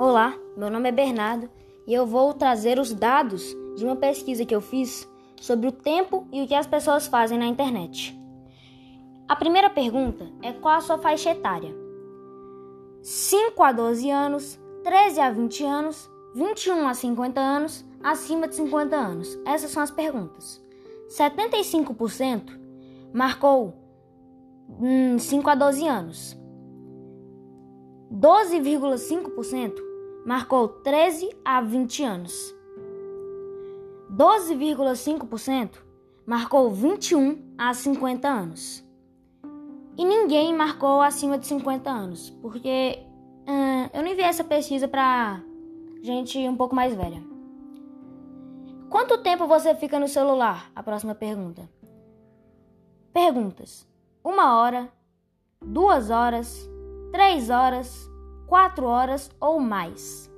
Olá, meu nome é Bernardo e eu vou trazer os dados de uma pesquisa que eu fiz sobre o tempo e o que as pessoas fazem na internet. A primeira pergunta é qual a sua faixa etária? 5 a 12 anos, 13 a 20 anos, 21 a 50 anos, acima de 50 anos. Essas são as perguntas. 75% marcou hum, 5 a 12 anos. 12,5% marcou 13 a 20 anos. 12,5% marcou 21 a 50 anos. E ninguém marcou acima de 50 anos, porque hum, eu não enviei essa pesquisa para gente um pouco mais velha. Quanto tempo você fica no celular? A próxima pergunta. Perguntas: uma hora, duas horas, três horas, 4 horas ou mais.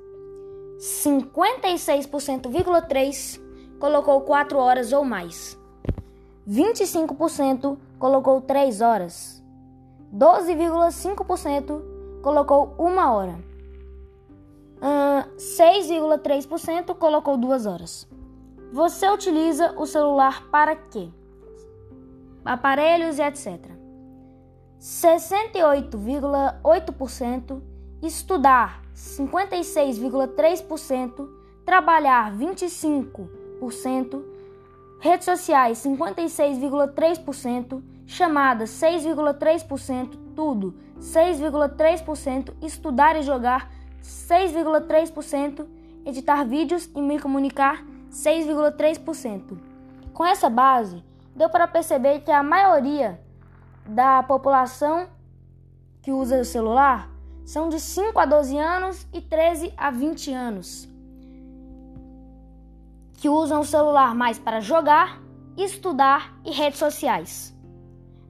56,3% colocou 4 horas ou mais. 25% colocou 3 horas. 12,5% colocou 1 hora. Uh, 6,3% colocou 2 horas. Você utiliza o celular para quê? Aparelhos e etc. 68,8% estudar 56,3%, trabalhar 25%, redes sociais 56,3%, chamadas 6,3%, tudo 6,3%, estudar e jogar 6,3%, editar vídeos e me comunicar 6,3%. Com essa base, deu para perceber que a maioria da população que usa o celular são de 5 a 12 anos e 13 a 20 anos, que usam o celular mais para jogar, estudar e redes sociais.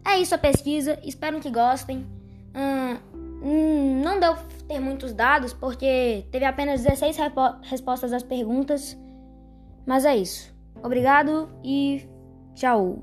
É isso a pesquisa, espero que gostem. Hum, não deu ter muitos dados porque teve apenas 16 respostas às perguntas, mas é isso. Obrigado e tchau.